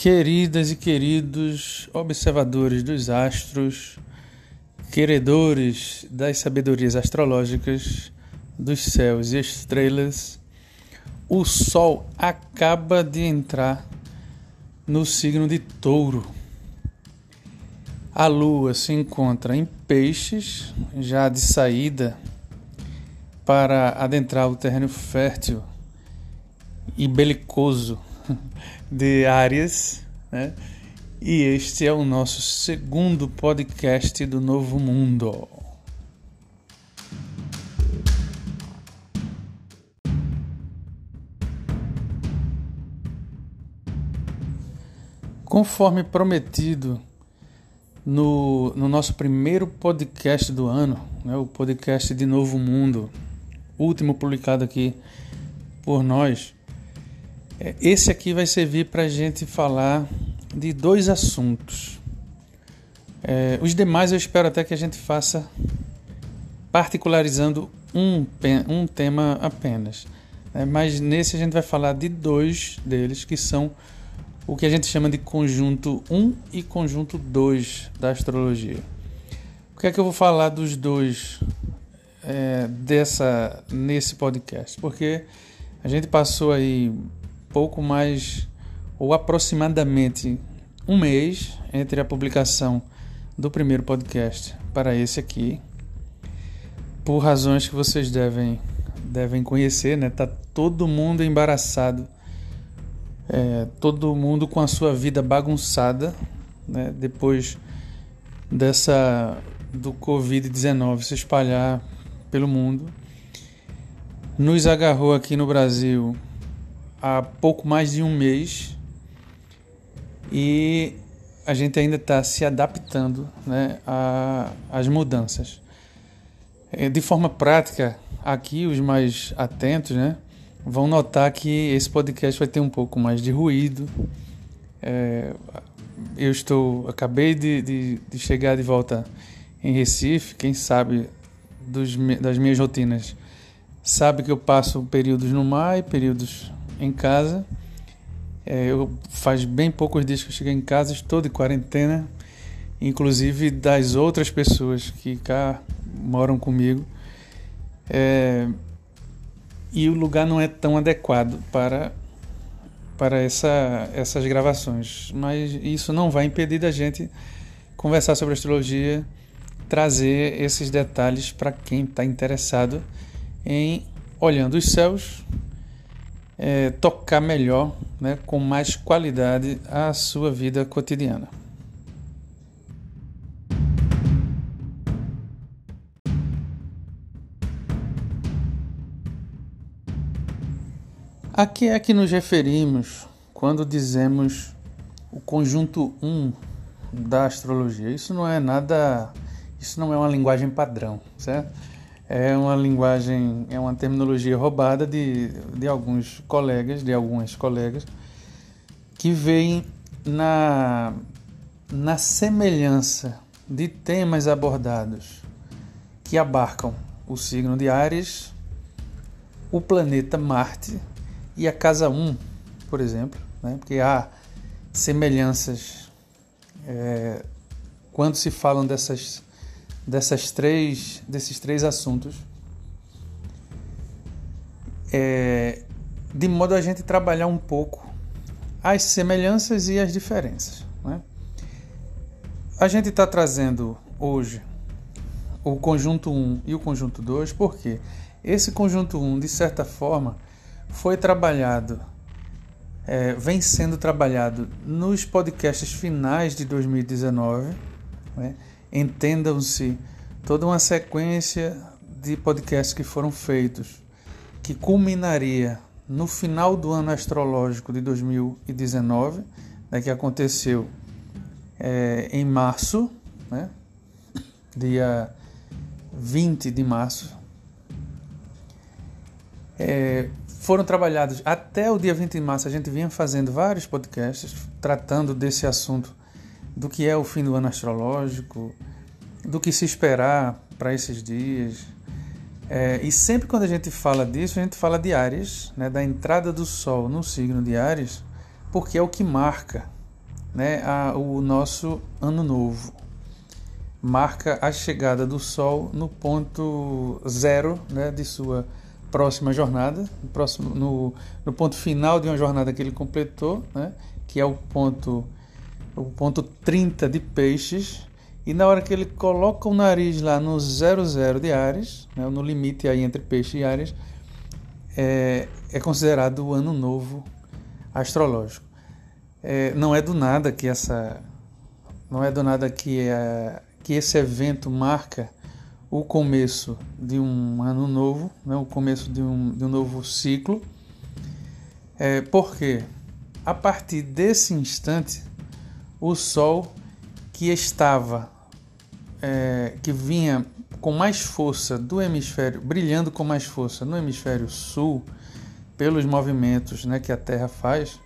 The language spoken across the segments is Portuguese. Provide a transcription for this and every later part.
Queridas e queridos observadores dos astros, queredores das sabedorias astrológicas, dos céus e estrelas, o Sol acaba de entrar no signo de Touro. A Lua se encontra em Peixes, já de saída para adentrar o terreno fértil e belicoso de Áries, né? E este é o nosso segundo podcast do Novo Mundo. Conforme prometido no, no nosso primeiro podcast do ano, né, o podcast de Novo Mundo, último publicado aqui por nós, esse aqui vai servir para a gente falar de dois assuntos. É, os demais eu espero até que a gente faça particularizando um, um tema apenas. É, mas nesse a gente vai falar de dois deles, que são o que a gente chama de conjunto 1 e conjunto 2 da astrologia. Por que é que eu vou falar dos dois é, dessa nesse podcast? Porque a gente passou aí pouco mais ou aproximadamente um mês entre a publicação do primeiro podcast para esse aqui, por razões que vocês devem devem conhecer, né? Tá todo mundo embaraçado, é, todo mundo com a sua vida bagunçada, né? Depois dessa do Covid-19 se espalhar pelo mundo, nos agarrou aqui no Brasil há pouco mais de um mês e a gente ainda está se adaptando né, às mudanças. É, de forma prática, aqui os mais atentos né, vão notar que esse podcast vai ter um pouco mais de ruído. É, eu estou, acabei de, de, de, chegar de volta em Recife, quem sabe dos, das minhas rotinas sabe que eu passo períodos no mar e períodos em casa. É, eu faz bem poucos dias que eu cheguei em casa, estou de quarentena, inclusive das outras pessoas que cá moram comigo. É, e o lugar não é tão adequado para para essa, essas gravações, mas isso não vai impedir da gente conversar sobre astrologia, trazer esses detalhes para quem está interessado em olhando os céus é, tocar melhor, né, com mais qualidade a sua vida cotidiana. A que é que nos referimos quando dizemos o conjunto 1 um da astrologia? Isso não é nada, isso não é uma linguagem padrão, certo? É uma linguagem, é uma terminologia roubada de, de alguns colegas, de algumas colegas, que veem na, na semelhança de temas abordados que abarcam o signo de Ares, o planeta Marte e a casa 1, por exemplo, né? porque há semelhanças é, quando se falam dessas dessas três, desses três assuntos, é, de modo a gente trabalhar um pouco as semelhanças e as diferenças. Né? A gente está trazendo hoje o conjunto 1 e o conjunto 2, porque esse conjunto 1, de certa forma, foi trabalhado, é, vem sendo trabalhado nos podcasts finais de 2019. Né? Entendam-se toda uma sequência de podcasts que foram feitos, que culminaria no final do ano astrológico de 2019, né, que aconteceu é, em março, né, dia 20 de março. É, foram trabalhados até o dia 20 de março, a gente vinha fazendo vários podcasts tratando desse assunto do que é o fim do ano astrológico, do que se esperar para esses dias. É, e sempre quando a gente fala disso, a gente fala de Ares, né, da entrada do Sol no signo de Ares, porque é o que marca né, a, o nosso ano novo. Marca a chegada do Sol no ponto zero né, de sua próxima jornada, no, próximo, no, no ponto final de uma jornada que ele completou, né, que é o ponto, o ponto 30 de peixes, e na hora que ele coloca o nariz lá no 00 de Ares, né, no limite aí entre peixe e Ares, é, é considerado o ano novo astrológico. É, não é do nada que essa não é do nada que, é, que esse evento marca o começo de um ano novo, né, o começo de um, de um novo ciclo. É, porque a partir desse instante, o Sol que estava, é, que vinha com mais força do hemisfério, brilhando com mais força no hemisfério sul, pelos movimentos né, que a Terra faz,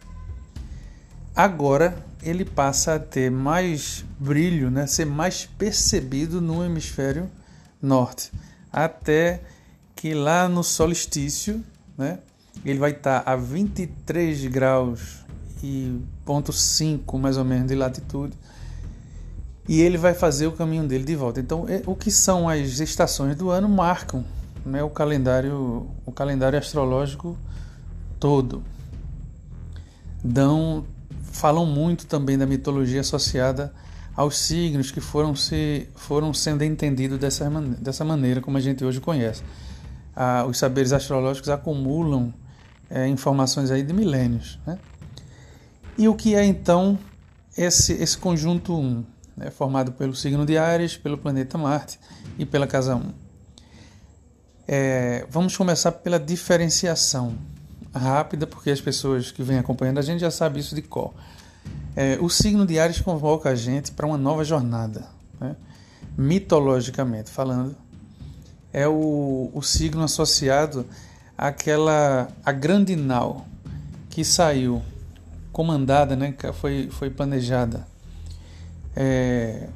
agora ele passa a ter mais brilho, né, ser mais percebido no hemisfério norte, até que lá no solstício, né, ele vai estar a 23 graus e 5 mais ou menos de latitude e ele vai fazer o caminho dele de volta. Então, é, o que são as estações do ano marcam né, o calendário o calendário astrológico todo. Dão falam muito também da mitologia associada aos signos que foram, se, foram sendo entendidos dessa, dessa maneira como a gente hoje conhece. Ah, os saberes astrológicos acumulam é, informações aí de milênios. Né? E o que é então esse, esse conjunto 1, né, formado pelo signo de Ares, pelo planeta Marte e pela casa 1? É, vamos começar pela diferenciação rápida, porque as pessoas que vêm acompanhando a gente já sabem isso de cor. É, o signo de Ares convoca a gente para uma nova jornada, né? mitologicamente falando. É o, o signo associado àquela a grande nau que saiu comandada, né, foi, foi planejada é,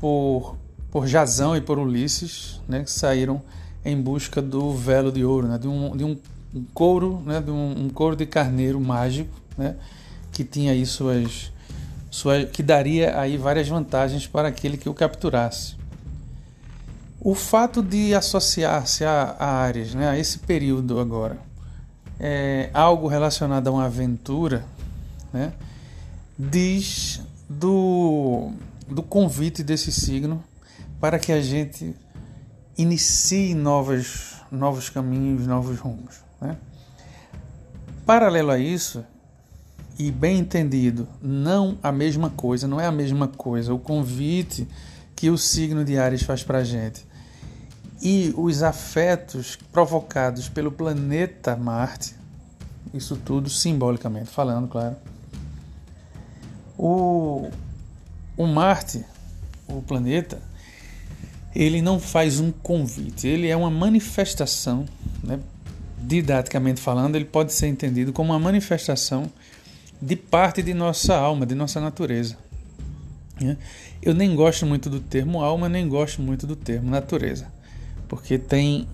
por, por Jazão e por Ulisses, né, que saíram em busca do velo de ouro, né, de um, de um couro, né, de um, um couro de carneiro mágico, né, que tinha aí suas, suas, que daria aí várias vantagens para aquele que o capturasse. O fato de associar-se a, a Ares, né, a esse período agora, é algo relacionado a uma aventura, né, diz do, do convite desse signo para que a gente inicie novos, novos caminhos, novos rumos. Né? Paralelo a isso, e bem entendido, não a mesma coisa, não é a mesma coisa o convite que o signo de Ares faz para a gente e os afetos provocados pelo planeta Marte, isso tudo simbolicamente falando, claro. O, o Marte, o planeta, ele não faz um convite, ele é uma manifestação né, didaticamente falando, ele pode ser entendido como uma manifestação de parte de nossa alma, de nossa natureza. Né? Eu nem gosto muito do termo alma, nem gosto muito do termo natureza, porque tem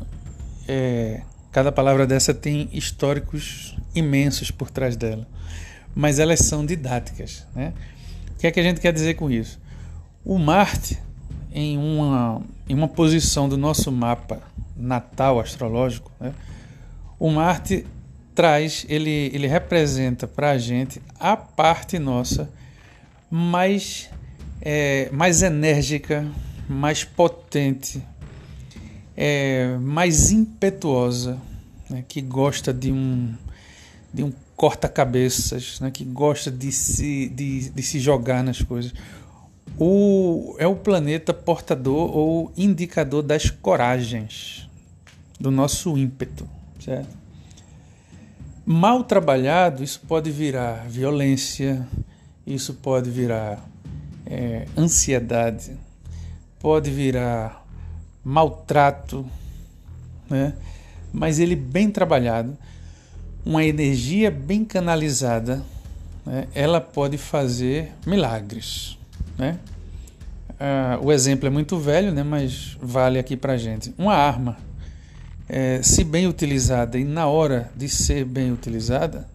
é, cada palavra dessa tem históricos imensos por trás dela, mas elas são didáticas. Né? O que é que a gente quer dizer com isso? O Marte, em uma, em uma posição do nosso mapa natal astrológico, né? O Marte traz, ele, ele representa para a gente a parte nossa mais, é, mais enérgica, mais potente, é, mais impetuosa, né, que gosta de um, de um corta-cabeças, né, que gosta de se, de, de se jogar nas coisas. O, é o planeta portador ou indicador das coragens, do nosso ímpeto. Certo? Mal trabalhado, isso pode virar violência, isso pode virar é, ansiedade, pode virar maltrato, né? mas ele bem trabalhado, uma energia bem canalizada, né? ela pode fazer milagres. Né? Ah, o exemplo é muito velho, né? mas vale aqui para gente. Uma arma é, se bem utilizada e na hora de ser bem utilizada,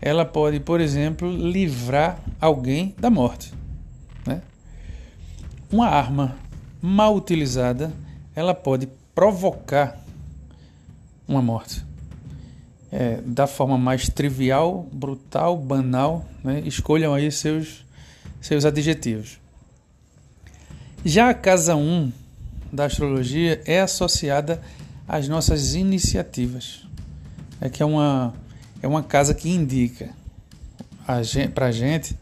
ela pode, por exemplo, livrar alguém da morte. Né? Uma arma mal utilizada, ela pode provocar uma morte. É, da forma mais trivial, brutal, banal, né? escolham aí seus, seus adjetivos. Já a casa 1 da astrologia é associada às nossas iniciativas. É que é uma, é uma casa que indica para a gente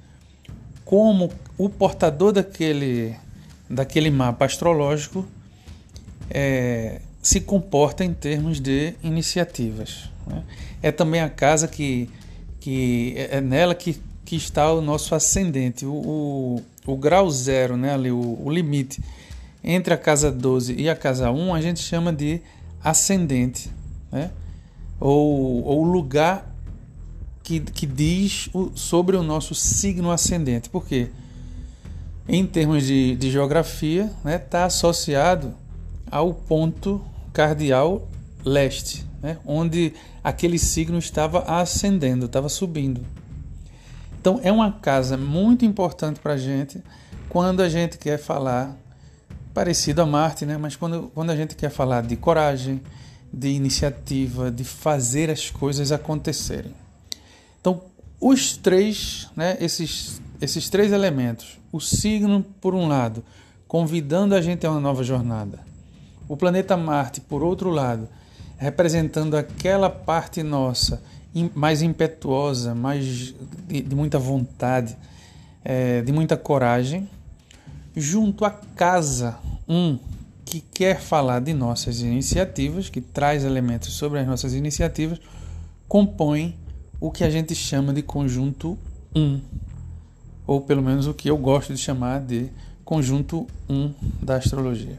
como o portador daquele, daquele mapa astrológico é, se comporta em termos de iniciativas. Né? É também a casa que, que é, é nela que, que está o nosso ascendente, o, o, o grau zero, né? Ali, o, o limite entre a casa 12 e a casa 1, a gente chama de ascendente, né? ou, ou lugar que, que diz o, sobre o nosso signo ascendente. Por quê? Em termos de, de geografia, está né, tá associado ao ponto cardial leste, né, onde aquele signo estava ascendendo, estava subindo. Então é uma casa muito importante para a gente quando a gente quer falar parecido a Marte, né? Mas quando, quando a gente quer falar de coragem, de iniciativa, de fazer as coisas acontecerem. Então, os três, né, esses, esses três elementos, o signo, por um lado, convidando a gente a uma nova jornada, o planeta Marte, por outro lado, representando aquela parte nossa mais impetuosa, mais de, de muita vontade, é, de muita coragem, junto à casa 1, um, que quer falar de nossas iniciativas, que traz elementos sobre as nossas iniciativas, compõe o que a gente chama de conjunto 1, um, ou pelo menos o que eu gosto de chamar de conjunto 1 um da astrologia.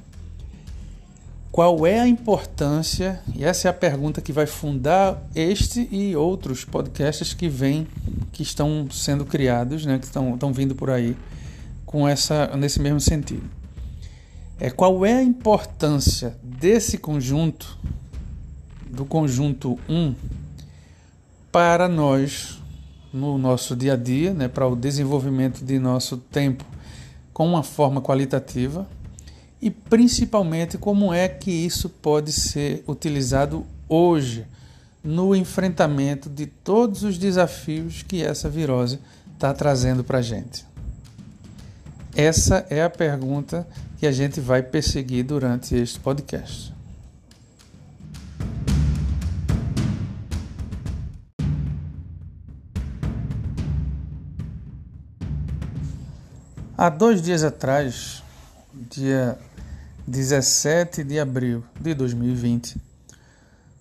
Qual é a importância, e essa é a pergunta que vai fundar este e outros podcasts que vêm, que estão sendo criados, né, que estão, estão vindo por aí, com essa, nesse mesmo sentido. É, qual é a importância desse conjunto, do conjunto 1, para nós, no nosso dia a dia, né, para o desenvolvimento de nosso tempo com uma forma qualitativa e principalmente como é que isso pode ser utilizado hoje no enfrentamento de todos os desafios que essa virose está trazendo para a gente. Essa é a pergunta que a gente vai perseguir durante este podcast. Há dois dias atrás, dia 17 de abril de 2020,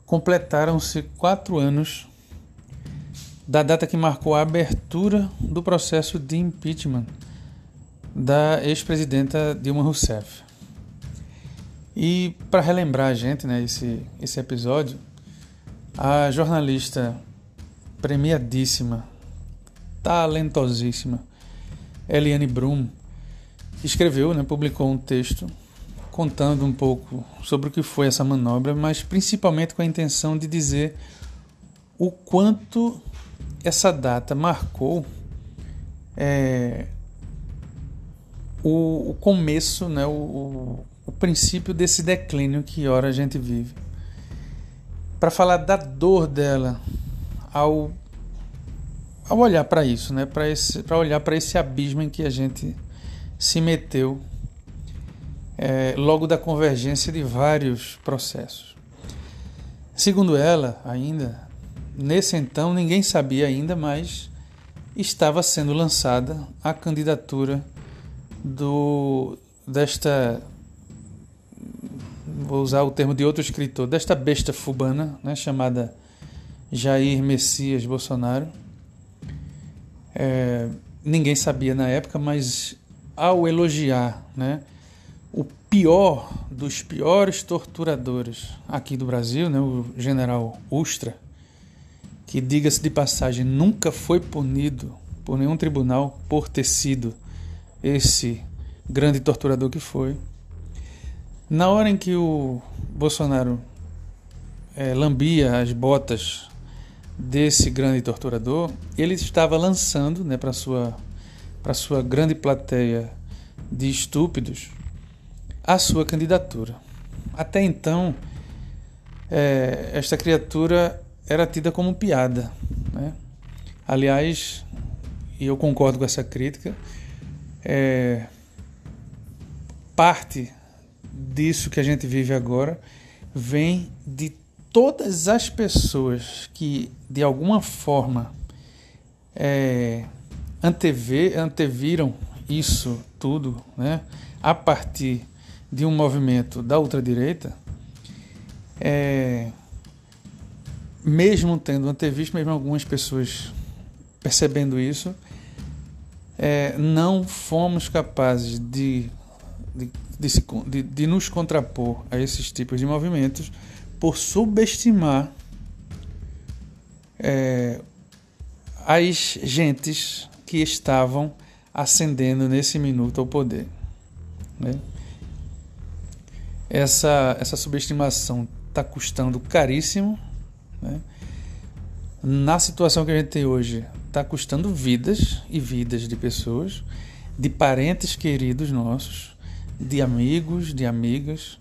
completaram-se quatro anos da data que marcou a abertura do processo de impeachment da ex-presidenta Dilma Rousseff. E para relembrar a gente, né, esse, esse episódio, a jornalista premiadíssima, talentosíssima, Eliane Brum, escreveu, né, publicou um texto contando um pouco sobre o que foi essa manobra, mas principalmente com a intenção de dizer o quanto essa data marcou é, o, o, começo, né, o, o, princípio desse declínio que ora a gente vive. Para falar da dor dela ao, ao olhar para isso, né, para olhar para esse abismo em que a gente se meteu é, logo da convergência de vários processos. Segundo ela, ainda, nesse então ninguém sabia ainda, mas estava sendo lançada a candidatura do desta vou usar o termo de outro escritor, desta besta fubana, né, chamada Jair Messias Bolsonaro. É, ninguém sabia na época, mas ao elogiar, né, o pior dos piores torturadores aqui do Brasil, né, o general Ustra, que, diga-se de passagem, nunca foi punido por nenhum tribunal por ter sido esse grande torturador que foi. Na hora em que o Bolsonaro é, lambia as botas desse grande torturador, ele estava lançando né, para sua sua grande plateia de estúpidos a sua candidatura. Até então, é, esta criatura era tida como piada. Né? Aliás, e eu concordo com essa crítica, é, parte disso que a gente vive agora vem de todas as pessoas que, de alguma forma, é, anteviram isso tudo né, a partir de um movimento da ultradireita, é, mesmo tendo antevisto, mesmo algumas pessoas percebendo isso, é, não fomos capazes de, de, de, de, de nos contrapor a esses tipos de movimentos por subestimar é, as gentes que estavam ascendendo nesse minuto ao poder. Né? Essa, essa subestimação está custando caríssimo. Né? Na situação que a gente tem hoje, está custando vidas e vidas de pessoas, de parentes queridos nossos, de amigos, de amigas.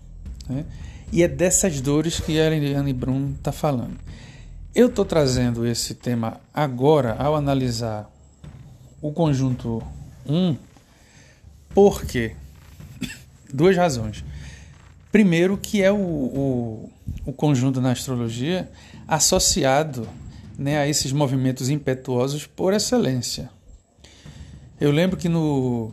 Né? E é dessas dores que a Eliane Brum está falando. Eu estou trazendo esse tema agora ao analisar o conjunto 1, porque duas razões. Primeiro, que é o, o, o conjunto na astrologia associado né, a esses movimentos impetuosos por excelência. Eu lembro que no,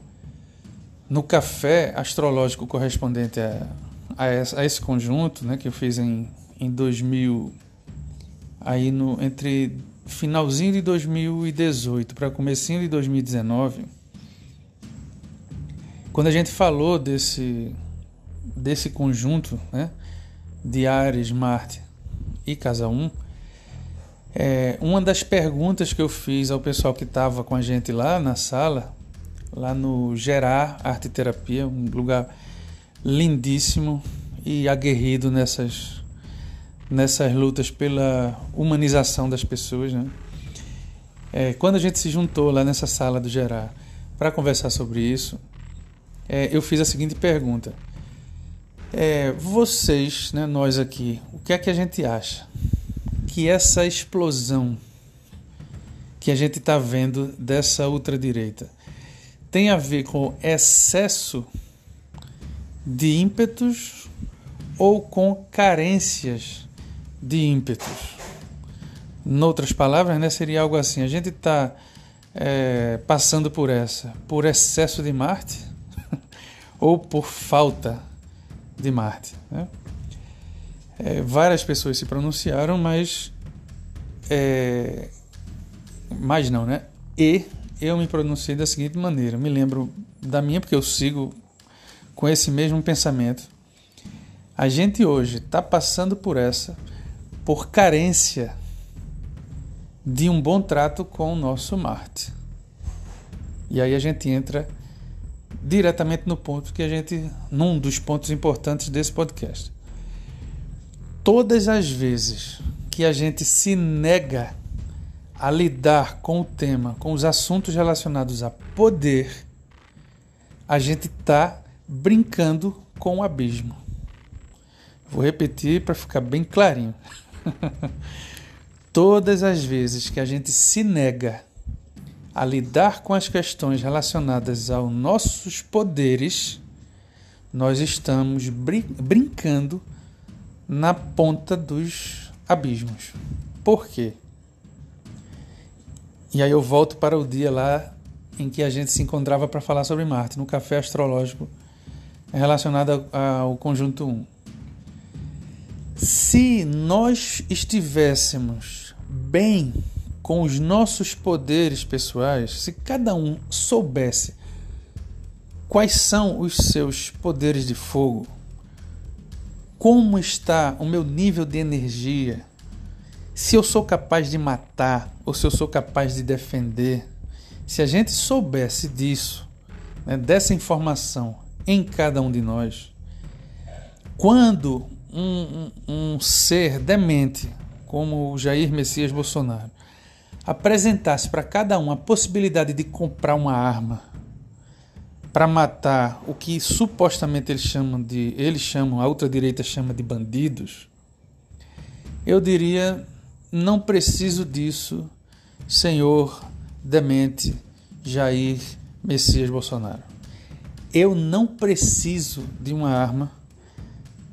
no café astrológico correspondente a, a, esse, a esse conjunto, né, que eu fiz em, em 2000, aí no, entre finalzinho de 2018 para comecinho de 2019, quando a gente falou desse desse conjunto né, de Ares, Marte e Casa 1, é, uma das perguntas que eu fiz ao pessoal que estava com a gente lá na sala, lá no Gerar Arte Terapia, um lugar lindíssimo e aguerrido nessas, nessas lutas pela humanização das pessoas. Né? É, quando a gente se juntou lá nessa sala do Gerar para conversar sobre isso, é, eu fiz a seguinte pergunta é, vocês, né, nós aqui, o que é que a gente acha? Que essa explosão que a gente está vendo dessa ultradireita tem a ver com excesso de ímpetos ou com carências de ímpetos? Noutras palavras, né, seria algo assim: a gente está é, passando por essa, por excesso de Marte ou por falta de Marte. Né? É, várias pessoas se pronunciaram, mas. É, mas não, né? E eu me pronunciei da seguinte maneira. Me lembro da minha, porque eu sigo com esse mesmo pensamento. A gente hoje está passando por essa por carência de um bom trato com o nosso Marte. E aí a gente entra diretamente no ponto que a gente, num dos pontos importantes desse podcast. Todas as vezes que a gente se nega a lidar com o tema, com os assuntos relacionados a poder, a gente está brincando com o abismo. Vou repetir para ficar bem clarinho. Todas as vezes que a gente se nega a lidar com as questões relacionadas aos nossos poderes, nós estamos brin brincando na ponta dos abismos. Por quê? E aí eu volto para o dia lá em que a gente se encontrava para falar sobre Marte, no café astrológico relacionado ao conjunto 1. Se nós estivéssemos bem com os nossos poderes pessoais, se cada um soubesse quais são os seus poderes de fogo, como está o meu nível de energia, se eu sou capaz de matar ou se eu sou capaz de defender, se a gente soubesse disso, né, dessa informação em cada um de nós, quando um, um, um ser demente como o Jair Messias Bolsonaro, apresentasse para cada um a possibilidade de comprar uma arma para matar o que supostamente eles chamam de eles chamam a ultradireita chama de bandidos, eu diria não preciso disso, senhor demente Jair Messias Bolsonaro. Eu não preciso de uma arma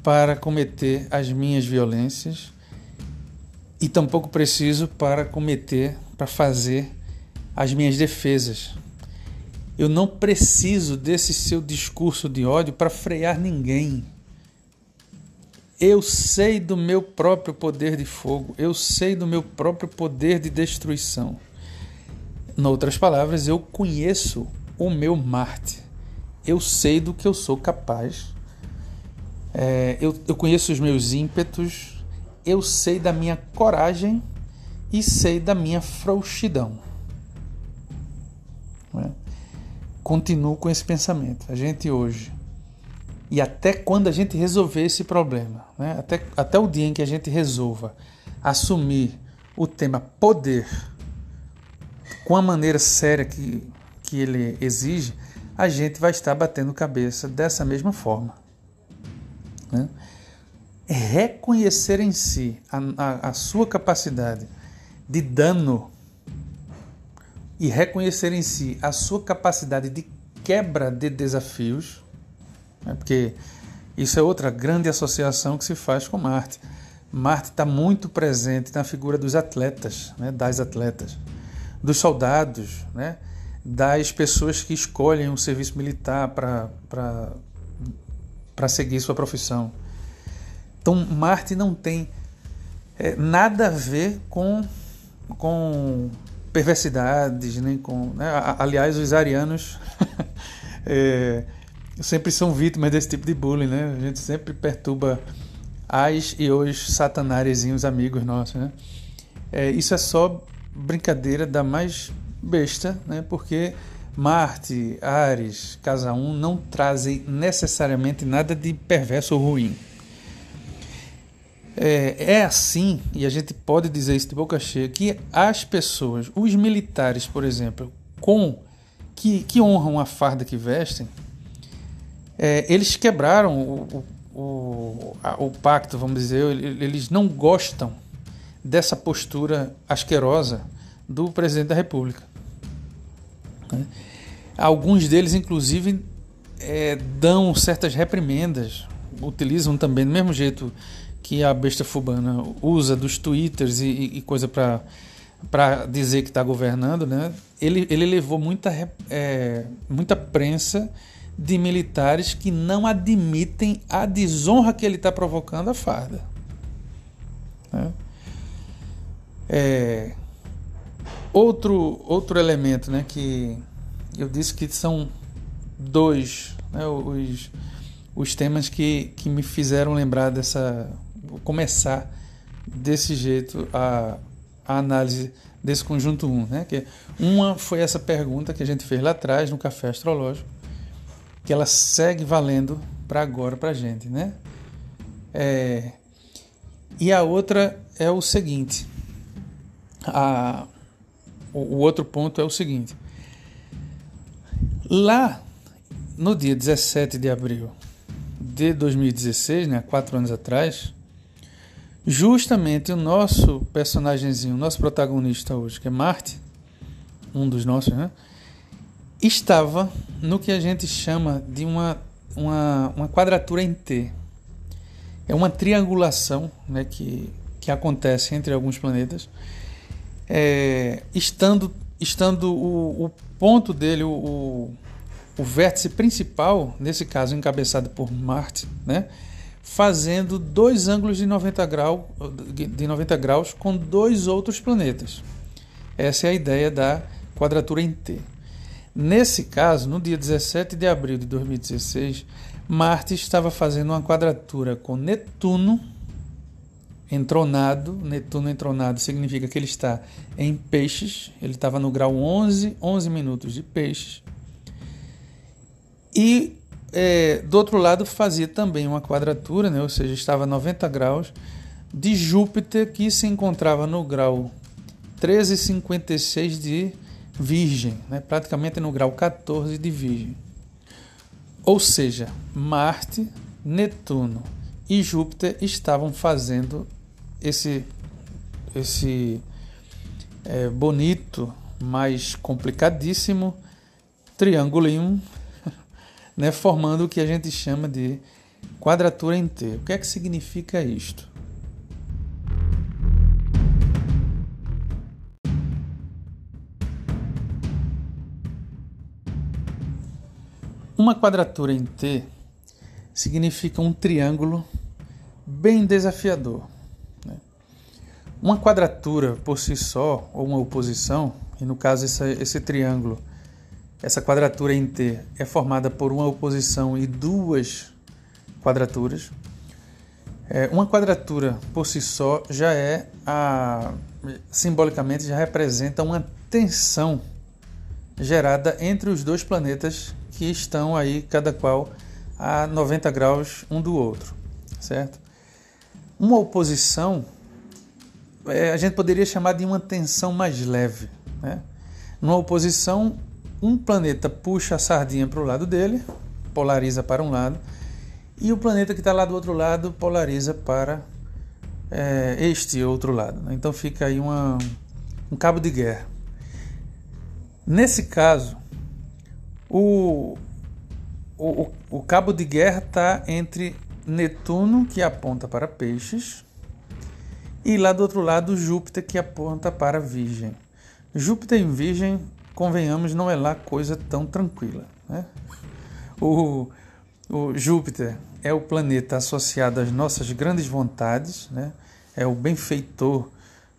para cometer as minhas violências e tampouco preciso para cometer, para fazer as minhas defesas. Eu não preciso desse seu discurso de ódio para frear ninguém. Eu sei do meu próprio poder de fogo, eu sei do meu próprio poder de destruição. Em outras palavras, eu conheço o meu Marte. Eu sei do que eu sou capaz. É, eu, eu conheço os meus ímpetos. Eu sei da minha coragem e sei da minha frouxidão. É? Continuo com esse pensamento. A gente hoje, e até quando a gente resolver esse problema, né? até, até o dia em que a gente resolva assumir o tema poder com a maneira séria que, que ele exige, a gente vai estar batendo cabeça dessa mesma forma. Né? Reconhecer em si a, a, a sua capacidade de dano e reconhecer em si a sua capacidade de quebra de desafios, né? porque isso é outra grande associação que se faz com Marte. Marte está muito presente na figura dos atletas, né? das atletas dos soldados, né? das pessoas que escolhem o serviço militar para seguir sua profissão. Então, Marte não tem é, nada a ver com, com perversidades, nem com. Né? Aliás, os arianos é, sempre são vítimas desse tipo de bullying, né? A gente sempre perturba as e os satanarezinhos amigos nossos, né? É, isso é só brincadeira da mais besta, né? porque Marte, Ares, Casa 1 não trazem necessariamente nada de perverso ou ruim. É, é, assim, e a gente pode dizer isso de boca cheia, que as pessoas, os militares, por exemplo, com que, que honram a farda que vestem, é, eles quebraram o, o, o, o pacto, vamos dizer, eles não gostam dessa postura asquerosa do presidente da República. Né? Alguns deles, inclusive, é, dão certas reprimendas, utilizam também, do mesmo jeito que a besta fubana usa dos twitters e, e coisa para para dizer que está governando, né? ele, ele levou muita, é, muita prensa de militares que não admitem a desonra que ele está provocando à farda. Né? É, outro, outro elemento né, que eu disse que são dois né, os, os temas que, que me fizeram lembrar dessa. Começar desse jeito a, a análise desse conjunto 1. Né? Que uma foi essa pergunta que a gente fez lá atrás no Café Astrológico, que ela segue valendo para agora para a gente. Né? É, e a outra é o seguinte: a, o, o outro ponto é o seguinte. Lá no dia 17 de abril de 2016, né, quatro anos atrás, justamente o nosso personagemzinho, o nosso protagonista hoje, que é Marte, um dos nossos, né, estava no que a gente chama de uma, uma, uma quadratura em T. É uma triangulação né, que, que acontece entre alguns planetas é, estando, estando o, o ponto dele, o, o vértice principal, nesse caso encabeçado por Marte, né, fazendo dois ângulos de 90, grau, de 90 graus com dois outros planetas. Essa é a ideia da quadratura em T. Nesse caso, no dia 17 de abril de 2016, Marte estava fazendo uma quadratura com Netuno entronado, Netuno entronado significa que ele está em peixes, ele estava no grau 11, 11 minutos de peixes. E é, do outro lado fazia também uma quadratura, né, ou seja, estava a 90 graus de Júpiter que se encontrava no grau 1356 de Virgem, né? praticamente no grau 14 de Virgem. Ou seja, Marte, Netuno e Júpiter estavam fazendo esse, esse é, bonito, mas complicadíssimo triângulo, né? formando o que a gente chama de quadratura em T. O que é que significa isto? Uma quadratura em T significa um triângulo bem desafiador. Né? Uma quadratura por si só, ou uma oposição, e no caso esse, esse triângulo, essa quadratura em T é formada por uma oposição e duas quadraturas. É, uma quadratura por si só já é a, simbolicamente já representa uma tensão gerada entre os dois planetas que estão aí cada qual a 90 graus um do outro, certo? Uma oposição é, a gente poderia chamar de uma tensão mais leve, né? Numa oposição, um planeta puxa a sardinha para o lado dele, polariza para um lado, e o planeta que está lá do outro lado polariza para é, este outro lado. Né? Então fica aí uma, um cabo de guerra. Nesse caso, o, o, o cabo de guerra está entre Netuno, que aponta para Peixes, e lá do outro lado Júpiter, que aponta para Virgem. Júpiter em Virgem, convenhamos, não é lá coisa tão tranquila. Né? O, o Júpiter é o planeta associado às nossas grandes vontades, né? é o benfeitor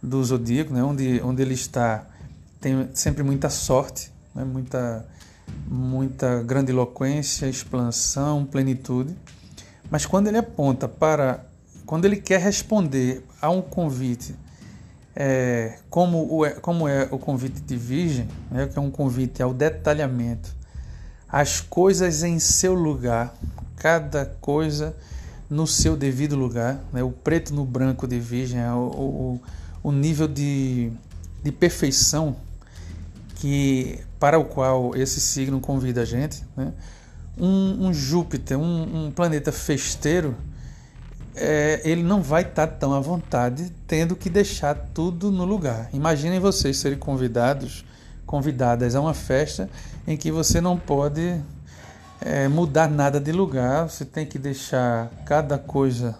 do zodíaco, né? onde, onde ele está, tem sempre muita sorte, né? muita muita grandiloquência, expansão, plenitude. Mas quando ele aponta para, quando ele quer responder a um convite, é, como, o, como é o convite de Virgem, né, que é um convite ao detalhamento, as coisas em seu lugar, cada coisa no seu devido lugar, né, o preto no branco de Virgem, é o, o, o nível de, de perfeição que para o qual esse signo convida a gente, né? um, um, Júpiter, um, um planeta festeiro, é, ele não vai estar tá tão à vontade, tendo que deixar tudo no lugar. Imaginem vocês serem convidados, convidadas a uma festa em que você não pode é, mudar nada de lugar, você tem que deixar cada coisa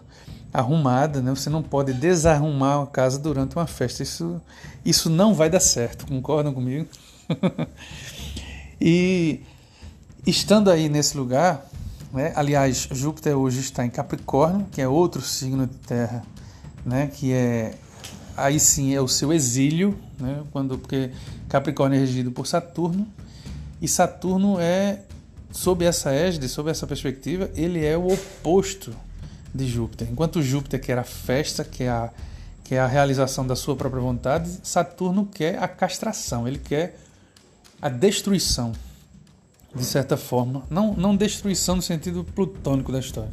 arrumada, né? Você não pode desarrumar a casa durante uma festa. Isso, isso não vai dar certo. Concordam comigo? e estando aí nesse lugar, né? aliás, Júpiter hoje está em Capricórnio, que é outro signo de terra, né? que é aí sim é o seu exílio, né? quando porque Capricórnio é regido por Saturno e Saturno é sob essa égide, sob essa perspectiva, ele é o oposto de Júpiter. Enquanto Júpiter quer a festa, quer a, quer a realização da sua própria vontade, Saturno quer a castração, ele quer a destruição, de certa forma. Não, não destruição no sentido plutônico da história,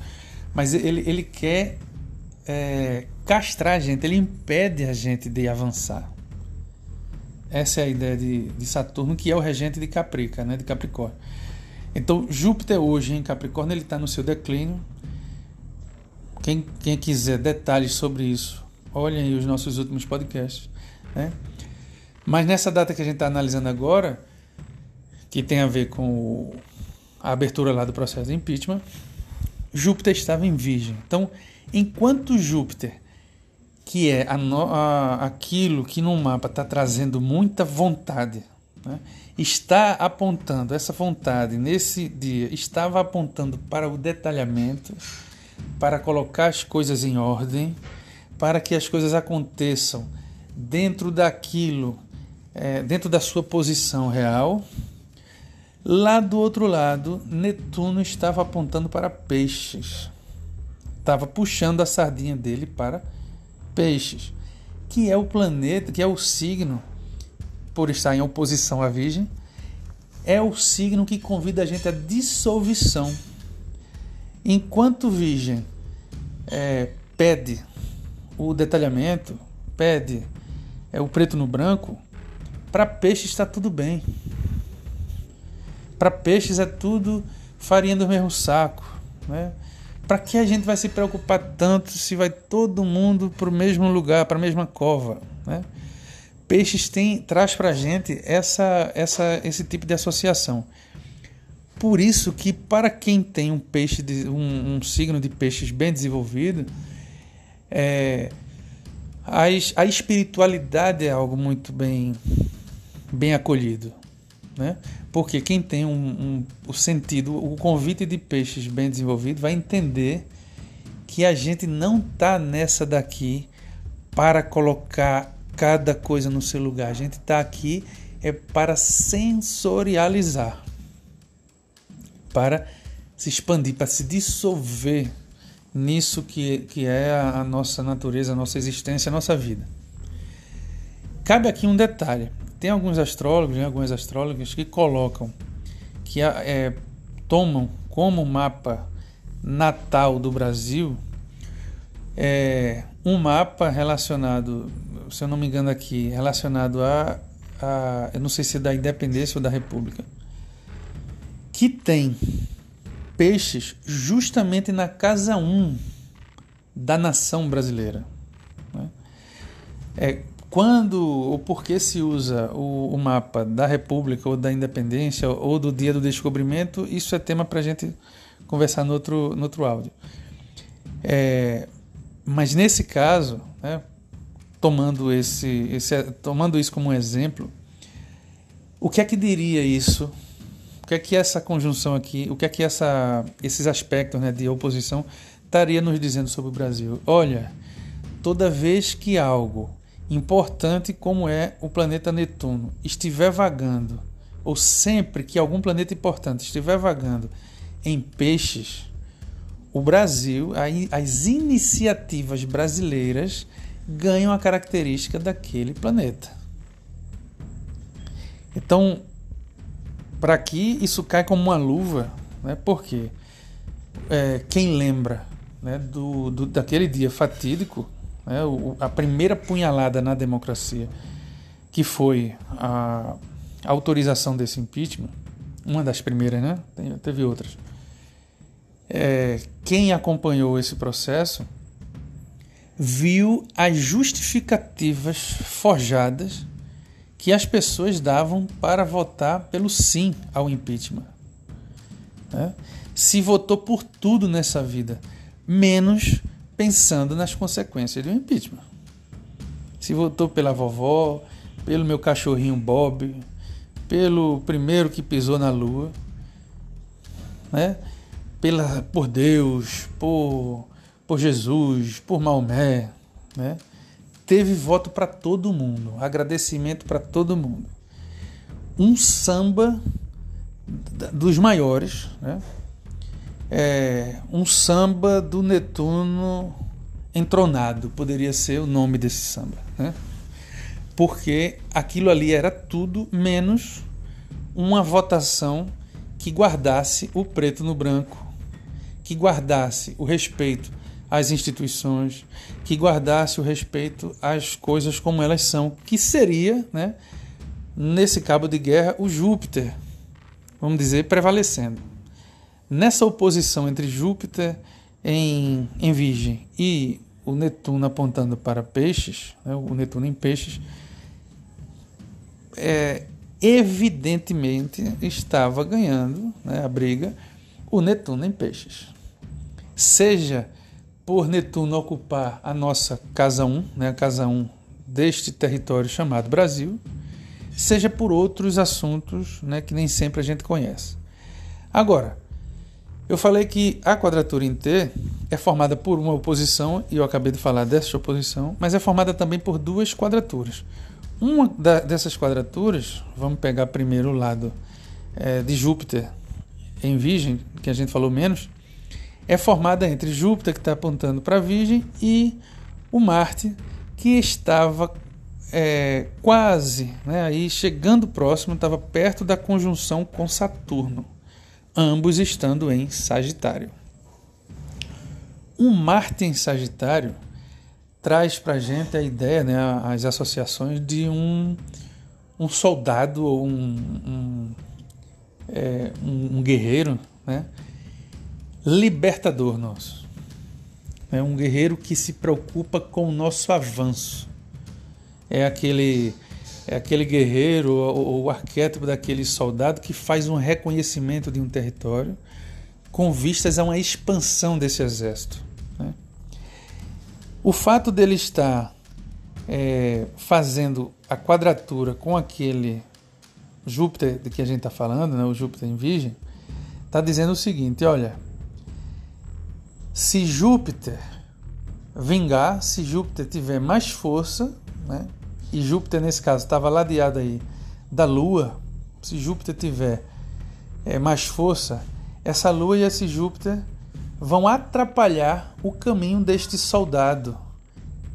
mas ele, ele quer é, castrar a gente, ele impede a gente de avançar. Essa é a ideia de, de Saturno, que é o regente de Caprica, né, de Capricórnio. Então, Júpiter hoje em Capricórnio ele está no seu declínio. Quem, quem quiser detalhes sobre isso, olhem os nossos últimos podcasts. Né? Mas nessa data que a gente está analisando agora, que tem a ver com a abertura lá do processo de impeachment, Júpiter estava em Virgem. Então, enquanto Júpiter, que é a, a, aquilo que no mapa está trazendo muita vontade, né, está apontando, essa vontade nesse dia estava apontando para o detalhamento, para colocar as coisas em ordem, para que as coisas aconteçam dentro daquilo, é, dentro da sua posição real, Lá do outro lado, Netuno estava apontando para peixes. Estava puxando a sardinha dele para peixes, que é o planeta, que é o signo, por estar em oposição à Virgem, é o signo que convida a gente à dissolução. Enquanto Virgem é, pede o detalhamento, pede é o preto no branco, para peixes está tudo bem. Para peixes é tudo farinha do mesmo saco. Né? Para que a gente vai se preocupar tanto se vai todo mundo para o mesmo lugar, para a mesma cova? Né? Peixes tem, traz para a gente essa, essa, esse tipo de associação. Por isso que para quem tem um peixe de, um, um signo de peixes bem desenvolvido, é, a, a espiritualidade é algo muito bem, bem acolhido. Né? Porque quem tem um, um, o sentido, o convite de peixes bem desenvolvido, vai entender que a gente não está nessa daqui para colocar cada coisa no seu lugar. A gente está aqui é para sensorializar, para se expandir, para se dissolver nisso que, que é a, a nossa natureza, a nossa existência, a nossa vida. Cabe aqui um detalhe. Tem alguns astrólogos, né, algumas astrólogas que colocam, que é, tomam como mapa natal do Brasil é, um mapa relacionado, se eu não me engano aqui, relacionado a, a eu não sei se é da independência ou da república, que tem peixes justamente na casa 1 da nação brasileira. Né? É, quando ou por que se usa o, o, mapa da República ou da Independência ou do Dia do Descobrimento, isso é tema para a gente conversar no outro, no outro áudio. É, mas nesse caso, né, tomando, esse, esse, tomando isso como um exemplo, o que é que diria isso que é que essa conjunção aqui, o que é que essa, esses aspectos né, de oposição estaria nos dizendo sobre o Brasil? Olha, toda vez que algo importante como é o planeta Netuno estiver vagando, ou sempre que algum planeta importante estiver vagando em peixes, o Brasil, as iniciativas brasileiras ganham a característica daquele planeta. Então, para que isso caia como uma luva, né? porque é, quem lembra né, do, do, daquele dia fatídico, né, a primeira punhalada na democracia, que foi a, autorização desse impeachment, uma das primeiras, né? Teve outras. É, quem acompanhou esse processo viu as justificativas forjadas que as pessoas davam para votar pelo sim ao impeachment. Né? Se votou por tudo nessa vida, menos pensando nas consequências do impeachment. Se votou pela vovó, pelo meu cachorrinho Bob, pelo primeiro que pisou na lua, né? Pela, por Deus, por, por Jesus, por Maomé, né? teve voto para todo mundo, agradecimento para todo mundo. Um samba dos maiores, né? É, um samba do Netuno entronado, poderia ser o nome desse samba, né? Porque aquilo ali era tudo menos uma votação que guardasse o preto no branco, que guardasse o respeito às instituições, que guardasse o respeito às coisas como elas são, que seria, né, nesse cabo de guerra, o Júpiter, vamos dizer, prevalecendo. Nessa oposição entre Júpiter em, em Virgem e o Netuno apontando para Peixes, né, o Netuno em Peixes, é, evidentemente estava ganhando né, a briga o Netuno em Peixes. Seja por Netuno ocupar a nossa casa 1, né, a casa 1 deste território chamado Brasil, seja por outros assuntos né, que nem sempre a gente conhece. Agora, eu falei que a quadratura em T é formada por uma oposição, e eu acabei de falar dessa oposição, mas é formada também por duas quadraturas. Uma dessas quadraturas, vamos pegar primeiro o lado é, de Júpiter em Virgem, que a gente falou menos, é formada entre Júpiter, que está apontando para Virgem, e o Marte, que estava é, quase, né, aí chegando próximo, estava perto da conjunção com Saturno, ambos estando em Sagitário. Um Marte em Sagitário traz para a gente a ideia, né, as associações de um, um soldado ou um, um, é, um, guerreiro né, libertador nosso. É um guerreiro que se preocupa com o nosso avanço. É aquele é aquele guerreiro ou o arquétipo daquele soldado que faz um reconhecimento de um território com vistas a uma expansão desse exército. Né? O fato dele estar é, fazendo a quadratura com aquele Júpiter de que a gente está falando, né, o Júpiter em Virgem, está dizendo o seguinte: olha, se Júpiter vingar, se Júpiter tiver mais força, né, e Júpiter nesse caso estava ladeado aí da Lua, se Júpiter tiver é, mais força, essa Lua e esse Júpiter vão atrapalhar o caminho deste soldado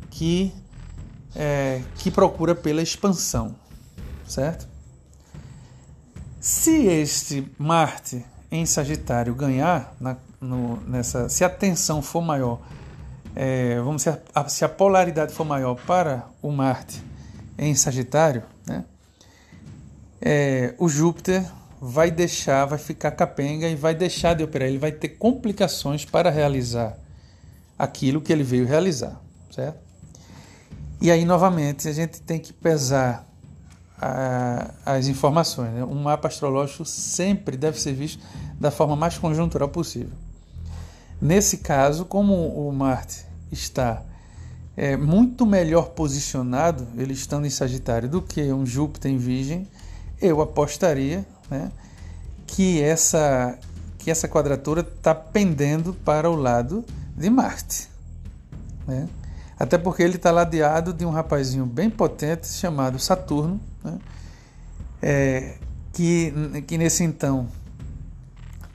que é, que procura pela expansão, certo? Se este Marte em Sagitário ganhar na, no, nessa, se a tensão for maior, é, vamos se a, se a polaridade for maior para o Marte em Sagitário, né? É, o Júpiter vai deixar, vai ficar capenga e vai deixar de operar. Ele vai ter complicações para realizar aquilo que ele veio realizar, certo? E aí, novamente, a gente tem que pesar a, as informações. Né? Um mapa astrológico sempre deve ser visto da forma mais conjuntural possível. Nesse caso, como o Marte está é, muito melhor posicionado, ele estando em Sagitário, do que um Júpiter em Virgem, eu apostaria né, que, essa, que essa quadratura está pendendo para o lado de Marte. Né? Até porque ele está ladeado de um rapazinho bem potente chamado Saturno, né? é, que, que nesse então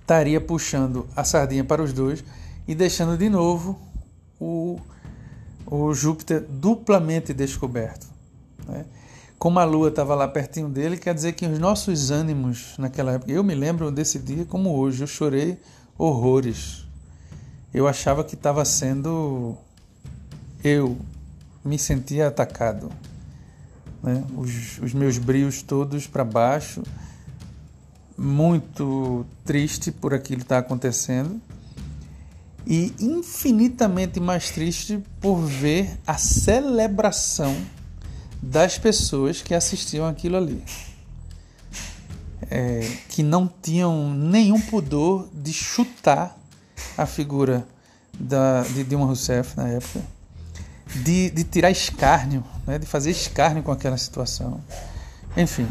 estaria puxando a sardinha para os dois e deixando de novo o, o Júpiter duplamente descoberto. Né? Como a Lua estava lá pertinho dele, quer dizer que os nossos ânimos naquela época, eu me lembro desse dia como hoje, eu chorei horrores. Eu achava que estava sendo eu me sentia atacado. Né? Os, os meus brios todos para baixo, muito triste por aquilo que está acontecendo e infinitamente mais triste por ver a celebração das pessoas que assistiam aquilo ali. É, que não tinham nenhum pudor de chutar a figura da, de Dilma Rousseff na época de, de tirar escárnio, né? de fazer escárnio com aquela situação. Enfim.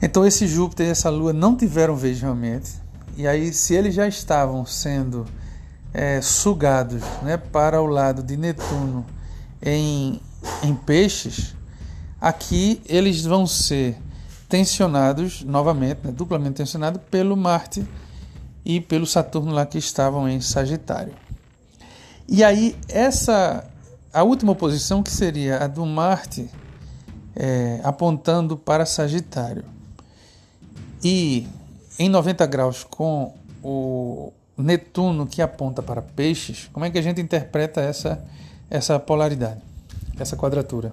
Então esse Júpiter e essa Lua não tiveram vez realmente. E aí, se eles já estavam sendo é, sugados né, para o lado de Netuno em, em peixes, aqui eles vão ser tensionados novamente, né, duplamente tensionados pelo Marte e pelo Saturno lá que estavam em Sagitário. E aí essa a última posição, que seria a do Marte é, apontando para Sagitário, e em 90 graus com o Netuno que aponta para Peixes, como é que a gente interpreta essa, essa polaridade, essa quadratura?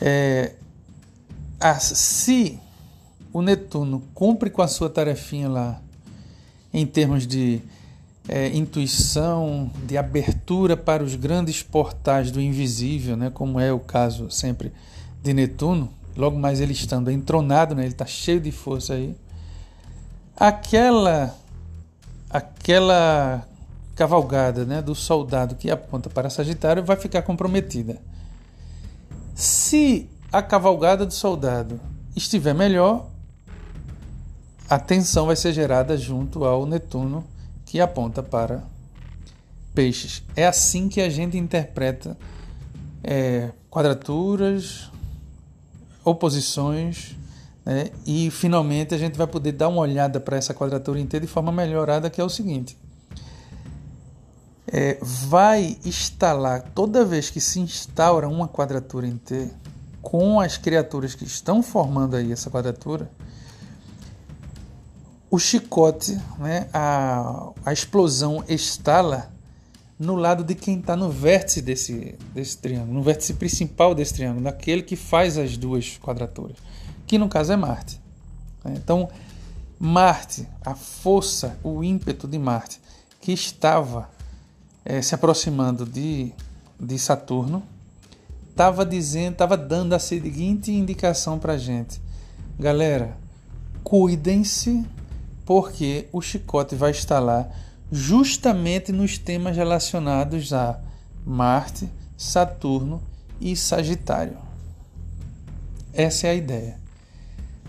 É, a, se o Netuno cumpre com a sua tarefinha lá em termos de é, intuição, de abertura para os grandes portais do invisível, né, como é o caso sempre de Netuno, logo mais ele estando entronado, né, ele está cheio de força aí, aquela, aquela cavalgada né, do soldado que aponta para Sagitário vai ficar comprometida. Se a cavalgada do soldado estiver melhor, a tensão vai ser gerada junto ao Netuno que aponta para peixes. É assim que a gente interpreta é, quadraturas, oposições, né? e finalmente a gente vai poder dar uma olhada para essa quadratura inteira de forma melhorada, que é o seguinte. É, vai instalar, toda vez que se instaura uma quadratura em T, com as criaturas que estão formando aí essa quadratura, o chicote, né, a, a explosão estala no lado de quem está no vértice desse, desse triângulo, no vértice principal desse triângulo, daquele que faz as duas quadraturas, que no caso é Marte. Então, Marte, a força, o ímpeto de Marte, que estava é, se aproximando de, de Saturno, estava dizendo, estava dando a seguinte indicação para a gente: galera, cuidem-se, porque o chicote vai estar lá justamente nos temas relacionados a Marte, Saturno e Sagitário. Essa é a ideia.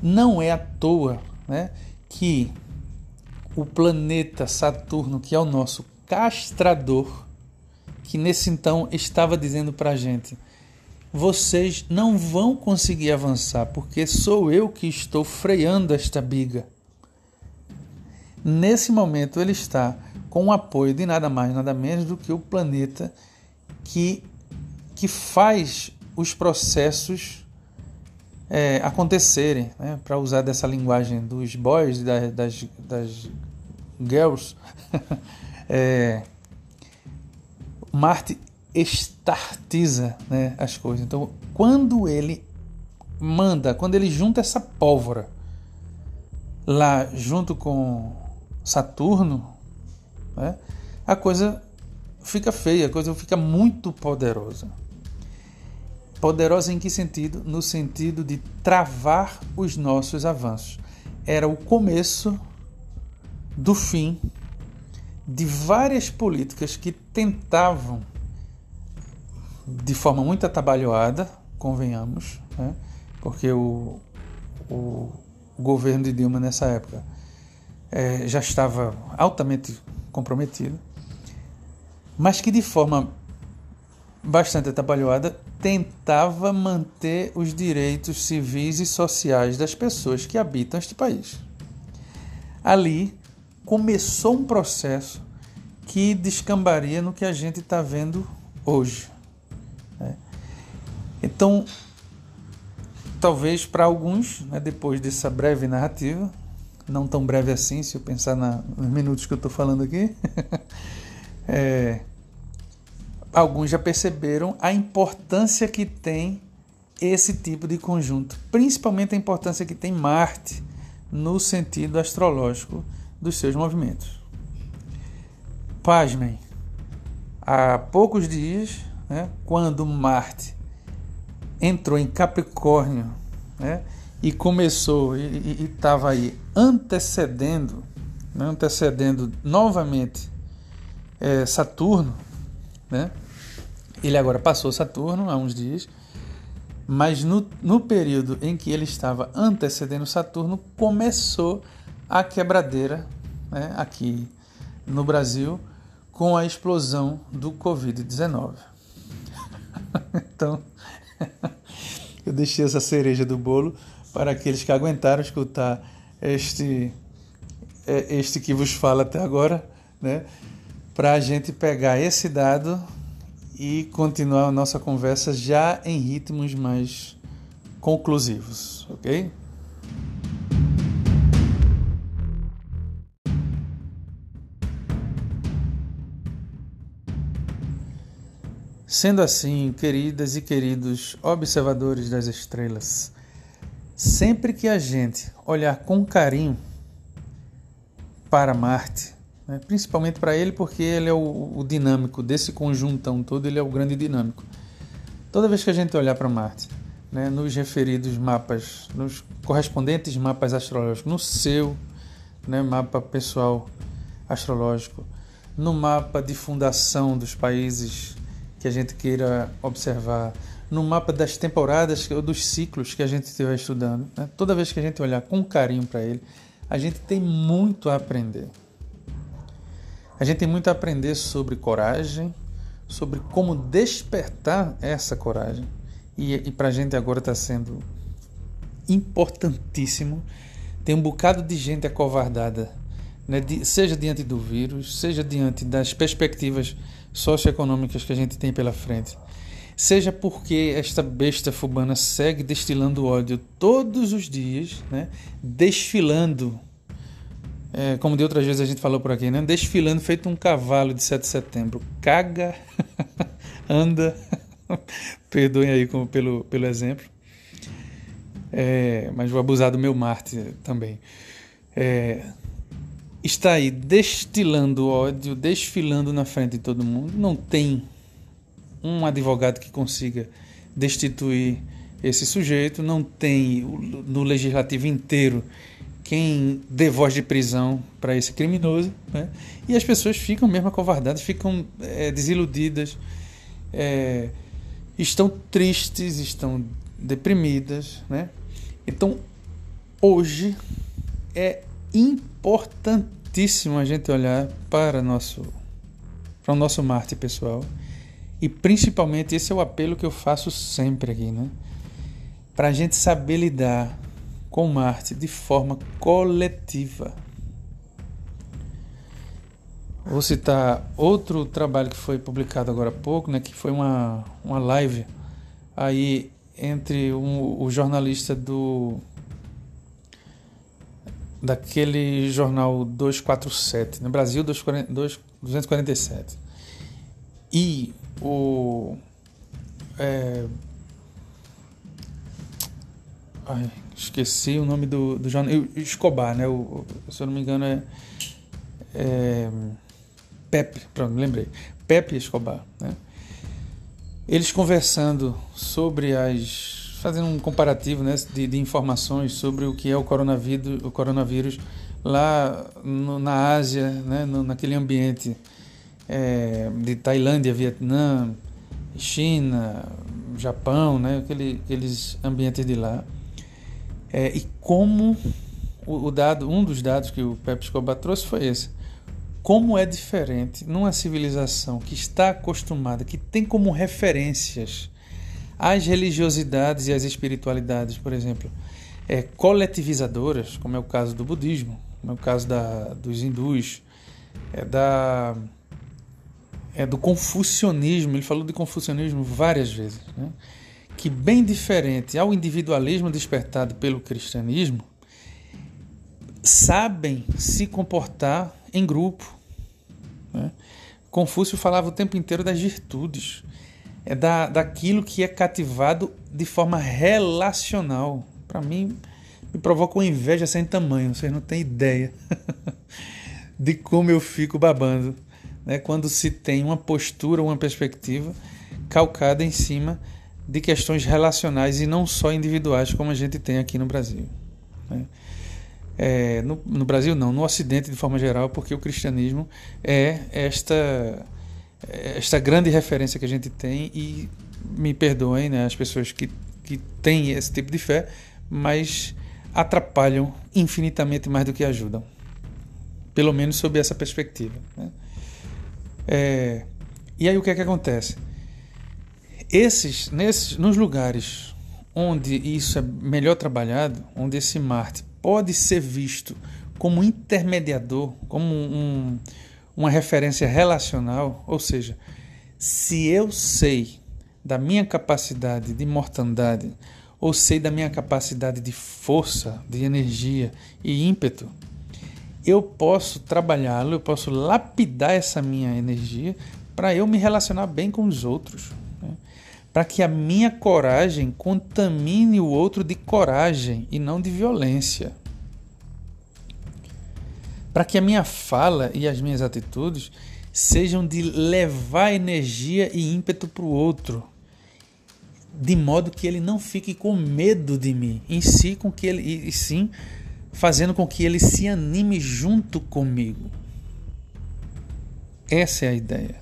Não é à toa né, que o planeta Saturno, que é o nosso castrador, que nesse então estava dizendo para a gente: vocês não vão conseguir avançar, porque sou eu que estou freando esta biga. Nesse momento ele está com o apoio de nada mais, nada menos do que o planeta que, que faz os processos é, acontecerem, né? para usar dessa linguagem dos boys e das, das, das girls. é, Marte estartiza né, as coisas. Então, quando ele manda, quando ele junta essa pólvora lá junto com Saturno, né, a coisa fica feia, a coisa fica muito poderosa. Poderosa em que sentido? No sentido de travar os nossos avanços. Era o começo do fim de várias políticas que tentavam, de forma muito atabalhoada, convenhamos, né? porque o, o, governo de Dilma nessa época é, já estava altamente comprometido, mas que de forma bastante atabalhoada tentava manter os direitos civis e sociais das pessoas que habitam este país. Ali começou um processo que descambaria no que a gente está vendo hoje. Né? Então, talvez para alguns, né, depois dessa breve narrativa, não tão breve assim, se eu pensar na, nos minutos que eu estou falando aqui, é, alguns já perceberam a importância que tem esse tipo de conjunto, principalmente a importância que tem Marte no sentido astrológico dos seus movimentos. Pasmem, há poucos dias, né, quando Marte entrou em Capricórnio, né, e começou e estava aí antecedendo, né, antecedendo novamente é, Saturno, né? Ele agora passou Saturno há uns dias, mas no, no período em que ele estava antecedendo Saturno, começou a quebradeira né, aqui no Brasil com a explosão do Covid-19. então, eu deixei essa cereja do bolo para aqueles que aguentaram escutar este, é, este que vos fala até agora, né? Para a gente pegar esse dado e continuar a nossa conversa já em ritmos mais conclusivos, ok? Sendo assim, queridas e queridos observadores das estrelas, Sempre que a gente olhar com carinho para Marte, né, principalmente para ele, porque ele é o, o, dinâmico desse conjuntão todo, ele é o grande dinâmico. Toda vez que a gente olhar para Marte, né, nos referidos mapas, nos correspondentes mapas astrológicos, no seu né, mapa pessoal astrológico, no mapa de fundação dos países que a gente queira observar, no mapa das temporadas ou dos ciclos que a gente estiver estudando. Né? Toda vez que a gente olhar com carinho para ele, a gente tem muito a aprender. A gente tem muito a aprender sobre coragem, sobre como despertar essa coragem. E, e para a gente agora está sendo importantíssimo. Tem um bocado de gente acovardada, né? de, seja diante do vírus, seja diante das perspectivas socioeconômicas que a gente tem pela frente seja porque esta besta fubana segue destilando ódio todos os dias, né? desfilando é, como de outras vezes a gente falou por aqui, né? Desfilando feito um cavalo de 7 de setembro. Caga, anda, perdoem aí pelo, pelo exemplo. É, mas vou abusar do meu Marte também. É, está aí destilando ódio, desfilando na frente de todo mundo. Não tem um advogado que consiga destituir esse sujeito, não tem no legislativo inteiro quem dê voz de prisão para esse criminoso, né? e as pessoas ficam mesmo acovardadas, ficam é, desiludidas, é, estão tristes, estão deprimidas. Né? Então, hoje é importantíssimo a gente olhar para, nosso, para o nosso Marte pessoal, e principalmente esse é o apelo que eu faço sempre aqui, né? para a gente saber lidar com Marte de forma coletiva. Vou citar outro trabalho que foi publicado agora há pouco, né, que foi uma, uma live aí entre um, o jornalista do daquele jornal 247, no Brasil 247, e o é, ai, esqueci o nome do, do jornal. Escobar, né? O, se eu não me engano é. é Pepe, pronto, lembrei. Pepe Escobar, né? Eles conversando sobre as. fazendo um comparativo né, de, de informações sobre o que é o coronavírus, o coronavírus lá no, na Ásia, né, no, naquele ambiente é, de Tailândia, Vietnã, China, Japão, né, aquele, aqueles ambientes de lá. É, e como o, o, dado, um dos dados que o Pepe Escobar trouxe foi esse. Como é diferente numa civilização que está acostumada, que tem como referências as religiosidades e as espiritualidades, por exemplo, é, coletivizadoras, como é o caso do budismo, como é o caso da, dos hindus, é da é do confucionismo. Ele falou de confucionismo várias vezes. Né? Que, bem diferente ao individualismo despertado pelo cristianismo, sabem se comportar em grupo. Né? Confúcio falava o tempo inteiro das virtudes, é da, daquilo que é cativado de forma relacional. Para mim, me provoca uma inveja sem tamanho, vocês não têm ideia de como eu fico babando né? quando se tem uma postura, uma perspectiva calcada em cima de questões relacionais e não só individuais, como a gente tem aqui no Brasil. Né? É, no, no, Brasil, não, no Ocidente de forma geral, porque o cristianismo é esta, esta grande referência que a gente tem, e me perdoem né, as pessoas que, que têm esse tipo de fé, mas atrapalham infinitamente mais do que ajudam. Pelo menos sob essa perspectiva. Né? É, e aí o que é que acontece? Esses, nesses, nos lugares onde isso é melhor trabalhado, onde esse Marte pode ser visto como intermediador, como um, uma referência relacional, ou seja, se eu sei da minha capacidade de mortandade, ou sei da minha capacidade de força, de energia e ímpeto, eu posso trabalhá-lo, eu posso lapidar essa minha energia para eu me relacionar bem com os outros para que a minha coragem contamine o outro de coragem e não de violência. Para que a minha fala e as minhas atitudes sejam de levar energia e ímpeto para o outro, de modo que ele não fique com medo de mim, em si com que ele e sim fazendo com que ele se anime junto comigo. Essa é a ideia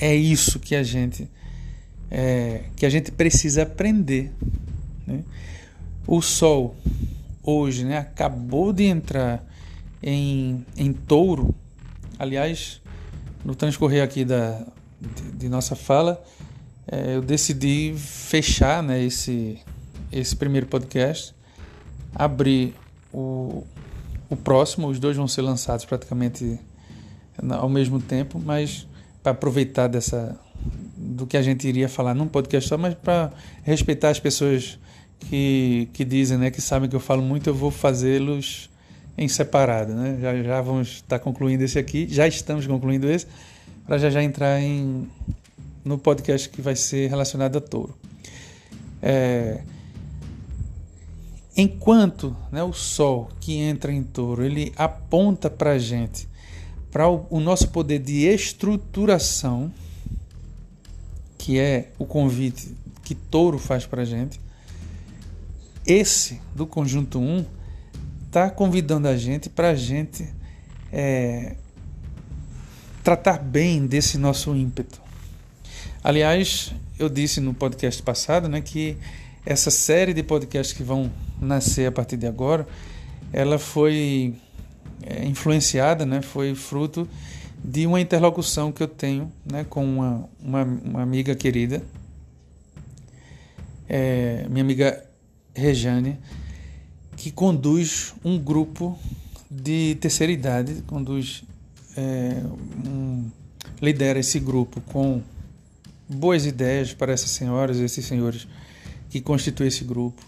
é isso que a gente é, que a gente precisa aprender. Né? O Sol hoje né, acabou de entrar em, em touro. Aliás, no transcorrer aqui da, de, de nossa fala, é, eu decidi fechar né, esse, esse primeiro podcast, abrir o, o próximo, os dois vão ser lançados praticamente ao mesmo tempo, mas para aproveitar dessa do que a gente iria falar num podcast só, mas para respeitar as pessoas que, que dizem, né, que sabem que eu falo muito, eu vou fazê-los em separado, né? Já, já vamos estar concluindo esse aqui, já estamos concluindo esse, para já já entrar em, no podcast que vai ser relacionado a touro. É, enquanto né, o sol que entra em touro, ele aponta para a gente, para o, o nosso poder de estruturação, que é o convite que touro faz para a gente, esse do conjunto 1 está convidando a gente para a gente é, tratar bem desse nosso ímpeto. Aliás, eu disse no podcast passado né, que essa série de podcasts que vão nascer a partir de agora, ela foi é, influenciada, né, foi fruto de uma interlocução que eu tenho né, com uma, uma, uma amiga querida, é, minha amiga Rejane, que conduz um grupo de terceira idade, conduz, é, um, lidera esse grupo com boas ideias para essas senhoras e esses senhores que constituem esse grupo.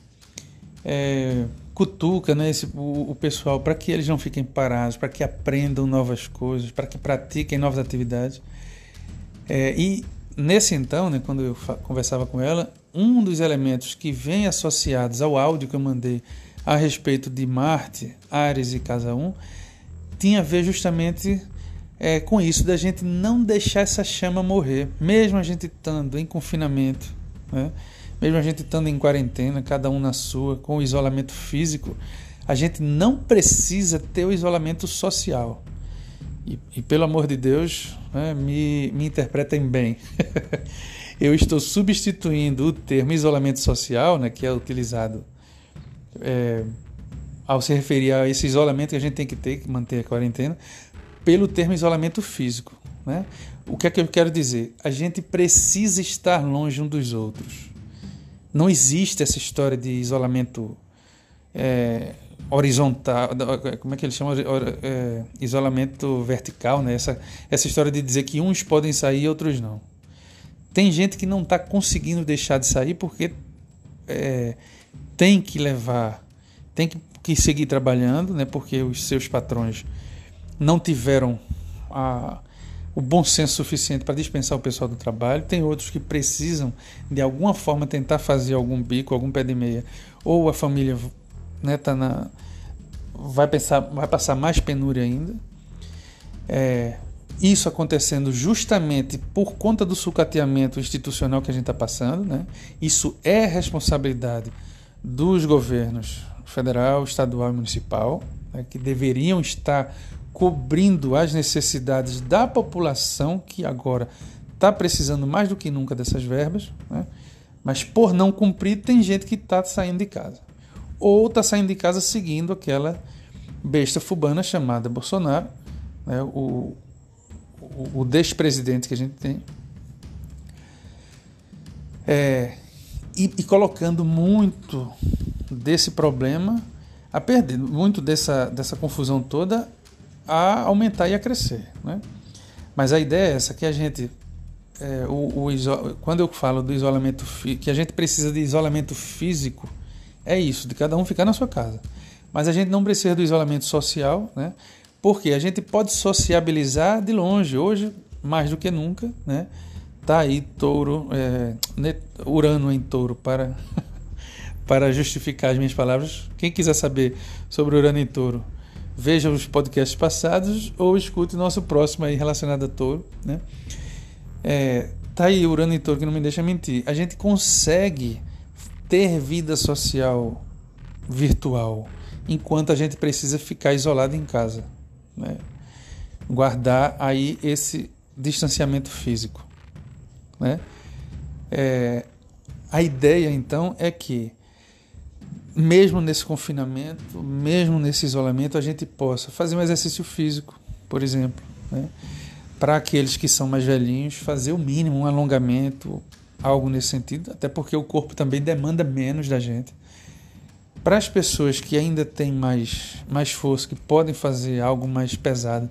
É, cutuca né, esse, o, o pessoal para que eles não fiquem parados, para que aprendam novas coisas, para que pratiquem novas atividades. É, e nesse então, né, quando eu conversava com ela, um dos elementos que vem associados ao áudio que eu mandei a respeito de Marte, Ares e Casa 1 tinha a ver justamente é, com isso, da gente não deixar essa chama morrer, mesmo a gente estando em confinamento, né? Mesmo a gente estando em quarentena, cada um na sua, com o isolamento físico, a gente não precisa ter o isolamento social. E, e pelo amor de Deus, né, me, me interpretem bem. eu estou substituindo o termo isolamento social, né, que é utilizado é, ao se referir a esse isolamento que a gente tem que ter, que manter a quarentena, pelo termo isolamento físico. Né? O que é que eu quero dizer? A gente precisa estar longe um dos outros. Não existe essa história de isolamento é, horizontal, como é que eles chamam? É, isolamento vertical, né? essa, essa história de dizer que uns podem sair e outros não. Tem gente que não está conseguindo deixar de sair porque é, tem que levar, tem que, que, seguir trabalhando, né? porque os seus patrões não tiveram a, o bom senso suficiente para dispensar o pessoal do trabalho. Tem outros que precisam, de alguma forma, tentar fazer algum bico, algum pé de meia, ou a família né, tá na, vai, pensar, vai passar mais penúria ainda. É, isso acontecendo justamente por conta do sucateamento institucional que a gente está passando. Né? Isso é responsabilidade dos governos federal, estadual e municipal, né, que deveriam estar cobrindo as necessidades da população que agora está precisando mais do que nunca dessas verbas, né? mas por não cumprir, tem gente que está saindo de casa. Ou está saindo de casa seguindo aquela besta fubana chamada Bolsonaro, né? o, o, o despresidente que a gente tem, é, e, e, colocando muito desse problema a perder, muito dessa, dessa confusão toda a aumentar e a crescer. Né? Mas a ideia é essa, que a gente, é, o, o quando eu falo do isolamento, que a gente precisa de isolamento físico, é isso, de cada um ficar na sua casa. Mas a gente não precisa do isolamento social, né? Porque a gente pode sociabilizar de longe. Hoje, mais do que nunca, né? Tá aí touro, é, Urano em touro para, para justificar as minhas palavras. Quem quiser saber sobre Urano em touro, veja os podcasts passados ou escute nosso próximo aí relacionado a touro, né? É, tá aí Urano em touro que não me deixa mentir. A gente consegue ter vida social virtual enquanto a gente precisa ficar isolado em casa né? guardar aí esse distanciamento físico. Né? É, a ideia então é que, mesmo nesse confinamento, mesmo nesse isolamento, a gente possa fazer um exercício físico, por exemplo. Né? Para aqueles que são mais velhinhos, fazer o mínimo, um alongamento, algo nesse sentido, até porque o corpo também demanda menos da gente. Para as pessoas que ainda têm mais, mais força, que podem fazer algo mais pesado,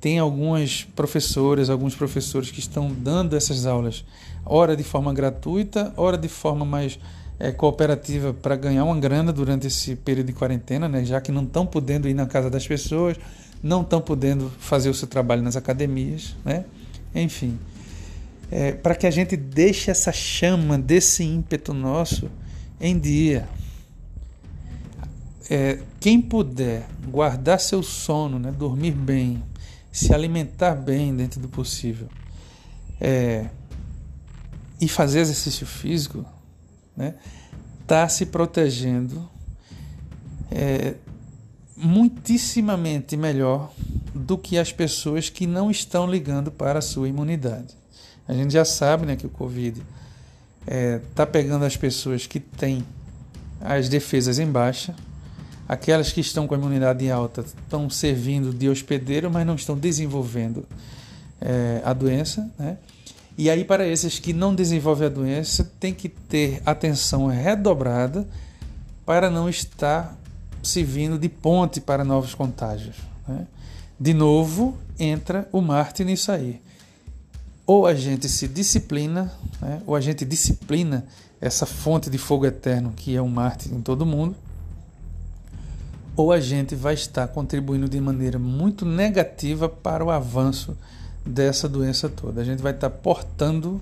tem algumas professoras, alguns professores que estão dando essas aulas, ora de forma gratuita, ora de forma mais é, cooperativa para ganhar uma grana durante esse período de quarentena, né? já que não estão podendo ir na casa das pessoas, não estão podendo fazer o seu trabalho nas academias, né? enfim. É, para que a gente deixe essa chama desse ímpeto nosso em dia. É, quem puder guardar seu sono, né, dormir bem, se alimentar bem dentro do possível é, e fazer exercício físico, né, tá se protegendo é, muitíssimamente melhor do que as pessoas que não estão ligando para a sua imunidade. A gente já sabe né, que o Covid está é, tá pegando as pessoas que têm as defesas em baixa, aquelas que estão com a imunidade alta estão servindo de hospedeiro, mas não estão desenvolvendo é, a doença. Né? E aí, para esses que não desenvolvem a doença, tem que ter atenção redobrada para não estar servindo de ponte para novos contágios. Né? De novo, entra o Marte nisso aí. Ou a gente se disciplina, né? ou a gente disciplina essa fonte de fogo eterno que é o Marte em todo mundo, ou a gente vai estar contribuindo de maneira muito negativa para o avanço dessa doença toda. A gente vai estar portando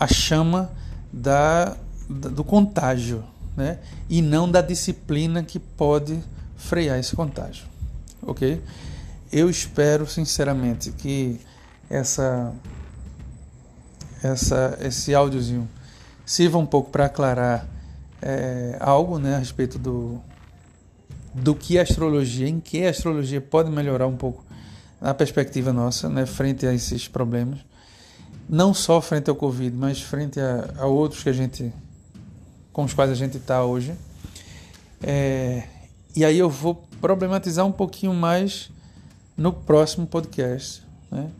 a chama da, da, do contágio, né? E não da disciplina que pode frear esse contágio, ok? Eu espero sinceramente que essa, essa esse áudiozinho sirva um pouco para aclarar é, algo, né, a respeito do do que a astrologia, em que a astrologia pode melhorar um pouco na perspectiva nossa, né, frente a esses problemas, não só frente ao Covid, mas frente a, a outros que a gente, com os quais a gente está hoje. É, e aí eu vou problematizar um pouquinho mais no próximo podcast, né,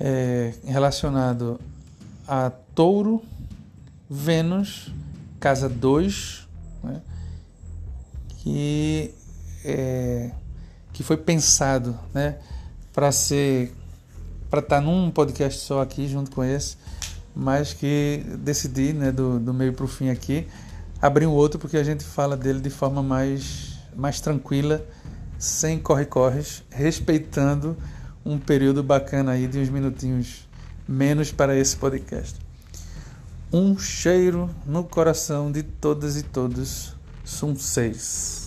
é, relacionado a Touro, Vênus, casa 2, né, que é, que foi pensado, né? Para ser para estar tá num podcast só aqui junto com esse, mas que decidi, né, do, do meio para o fim aqui, abrir um outro porque a gente fala dele de forma mais, mais tranquila, sem corre-corres, respeitando um período bacana aí de uns minutinhos menos para esse podcast. Um cheiro no coração de todas e todos. Sum 6.